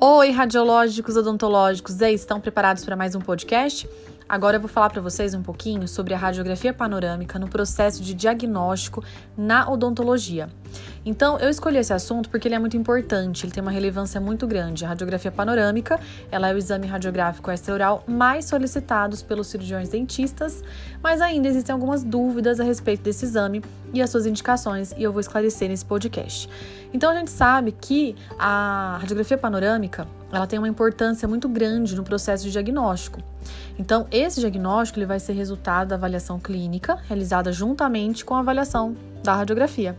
Oi, radiológicos odontológicos, estão preparados para mais um podcast? Agora eu vou falar para vocês um pouquinho sobre a radiografia panorâmica no processo de diagnóstico na odontologia. Então, eu escolhi esse assunto porque ele é muito importante, ele tem uma relevância muito grande. A radiografia panorâmica, ela é o exame radiográfico extraoral mais solicitado pelos cirurgiões dentistas, mas ainda existem algumas dúvidas a respeito desse exame e as suas indicações, e eu vou esclarecer nesse podcast. Então, a gente sabe que a radiografia panorâmica, ela tem uma importância muito grande no processo de diagnóstico. Então, esse diagnóstico ele vai ser resultado da avaliação clínica realizada juntamente com a avaliação da radiografia.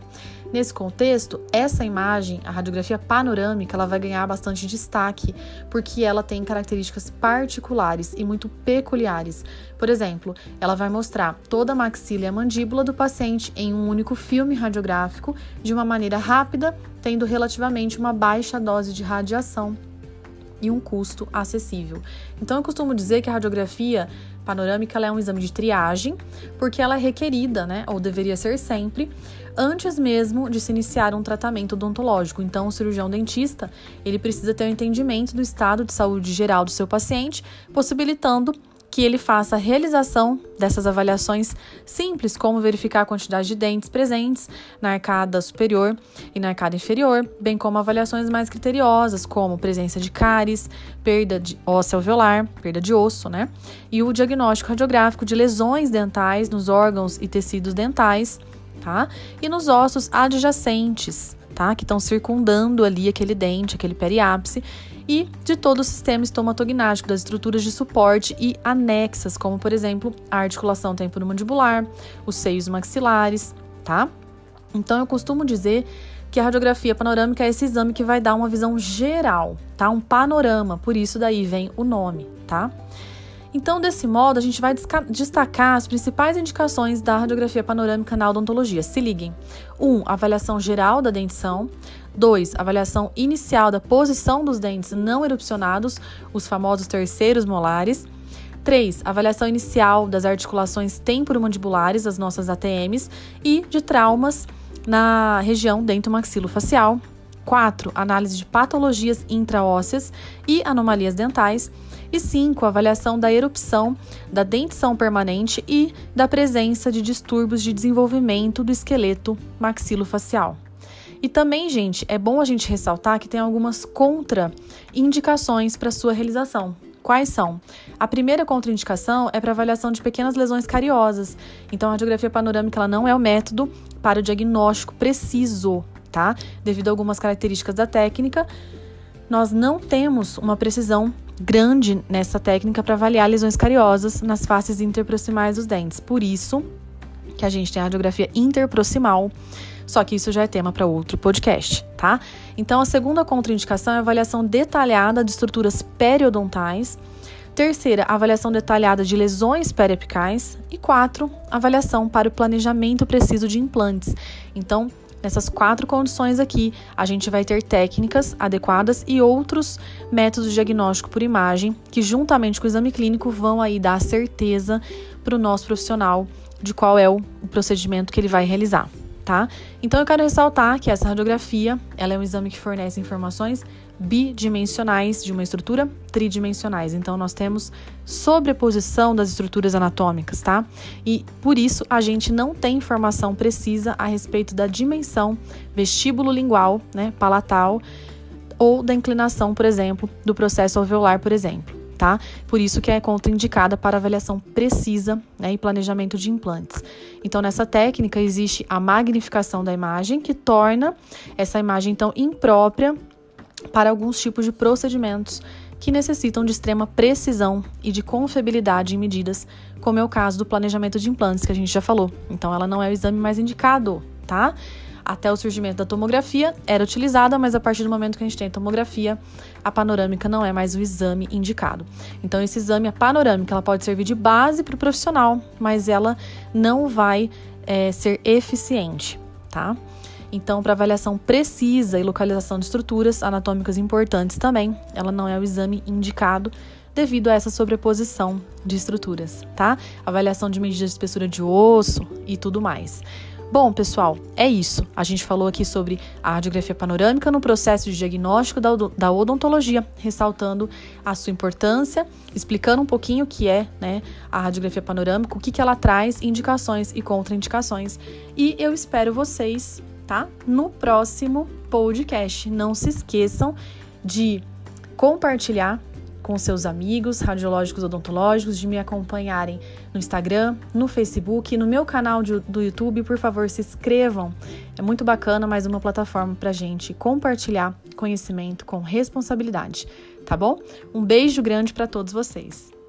Nesse contexto, essa imagem, a radiografia panorâmica, ela vai ganhar bastante destaque porque ela tem características particulares e muito peculiares. Por exemplo, ela vai mostrar toda a maxila e a mandíbula do paciente em um único filme radiográfico de uma maneira rápida, tendo relativamente uma baixa dose de radiação e um custo acessível. Então, eu costumo dizer que a radiografia panorâmica é um exame de triagem, porque ela é requerida, né, ou deveria ser sempre, antes mesmo de se iniciar um tratamento odontológico. Então, o cirurgião dentista, ele precisa ter um entendimento do estado de saúde geral do seu paciente, possibilitando que ele faça a realização dessas avaliações simples, como verificar a quantidade de dentes presentes na arcada superior e na arcada inferior, bem como avaliações mais criteriosas, como presença de cáries, perda de óssea alveolar, perda de osso, né? E o diagnóstico radiográfico de lesões dentais nos órgãos e tecidos dentais, tá? E nos ossos adjacentes, tá? Que estão circundando ali aquele dente, aquele periápice e de todo o sistema estomatognático, das estruturas de suporte e anexas, como por exemplo a articulação temporomandibular, os seios maxilares, tá? Então eu costumo dizer que a radiografia panorâmica é esse exame que vai dar uma visão geral, tá? Um panorama, por isso daí vem o nome, tá? Então, desse modo, a gente vai destacar as principais indicações da radiografia panorâmica na odontologia. Se liguem. 1. Um, avaliação geral da dentição. 2. Avaliação inicial da posição dos dentes não erupcionados, os famosos terceiros molares. 3. Avaliação inicial das articulações temporomandibulares, as nossas ATMs, e de traumas na região dento-maxilofacial. 4. Análise de patologias intraósseas e anomalias dentais. E 5. Avaliação da erupção, da dentição permanente e da presença de distúrbios de desenvolvimento do esqueleto maxilofacial. E também, gente, é bom a gente ressaltar que tem algumas contraindicações para sua realização. Quais são? A primeira contraindicação é para avaliação de pequenas lesões cariosas. Então, a radiografia panorâmica ela não é o método para o diagnóstico preciso, tá? Devido a algumas características da técnica, nós não temos uma precisão grande nessa técnica para avaliar lesões cariosas nas faces interproximais dos dentes. Por isso que a gente tem a radiografia interproximal, só que isso já é tema para outro podcast, tá? Então, a segunda contraindicação é a avaliação detalhada de estruturas periodontais. Terceira, avaliação detalhada de lesões periapicais. E quatro, avaliação para o planejamento preciso de implantes. Então, nessas quatro condições aqui, a gente vai ter técnicas adequadas e outros métodos de diagnóstico por imagem que, juntamente com o exame clínico, vão aí dar certeza para o nosso profissional de qual é o procedimento que ele vai realizar tá? Então eu quero ressaltar que essa radiografia, ela é um exame que fornece informações bidimensionais de uma estrutura tridimensionais. Então nós temos sobreposição das estruturas anatômicas, tá? E por isso a gente não tem informação precisa a respeito da dimensão vestíbulo lingual, né, palatal ou da inclinação, por exemplo, do processo alveolar, por exemplo tá? Por isso que é contraindicada para avaliação precisa né, e planejamento de implantes. Então, nessa técnica existe a magnificação da imagem, que torna essa imagem então imprópria para alguns tipos de procedimentos que necessitam de extrema precisão e de confiabilidade em medidas, como é o caso do planejamento de implantes que a gente já falou. Então, ela não é o exame mais indicado, tá? Até o surgimento da tomografia era utilizada, mas a partir do momento que a gente tem a tomografia, a panorâmica não é mais o exame indicado. Então, esse exame, a panorâmica, ela pode servir de base para o profissional, mas ela não vai é, ser eficiente, tá? Então, para avaliação precisa e localização de estruturas anatômicas importantes também, ela não é o exame indicado devido a essa sobreposição de estruturas, tá? Avaliação de medidas de espessura de osso e tudo mais. Bom, pessoal, é isso. A gente falou aqui sobre a radiografia panorâmica no processo de diagnóstico da odontologia, ressaltando a sua importância, explicando um pouquinho o que é né, a radiografia panorâmica, o que, que ela traz, indicações e contraindicações. E eu espero vocês, tá? No próximo podcast. Não se esqueçam de compartilhar com seus amigos radiológicos odontológicos, de me acompanharem no Instagram, no Facebook, no meu canal de, do YouTube. Por favor, se inscrevam. É muito bacana, mais uma plataforma para gente compartilhar conhecimento com responsabilidade, tá bom? Um beijo grande para todos vocês.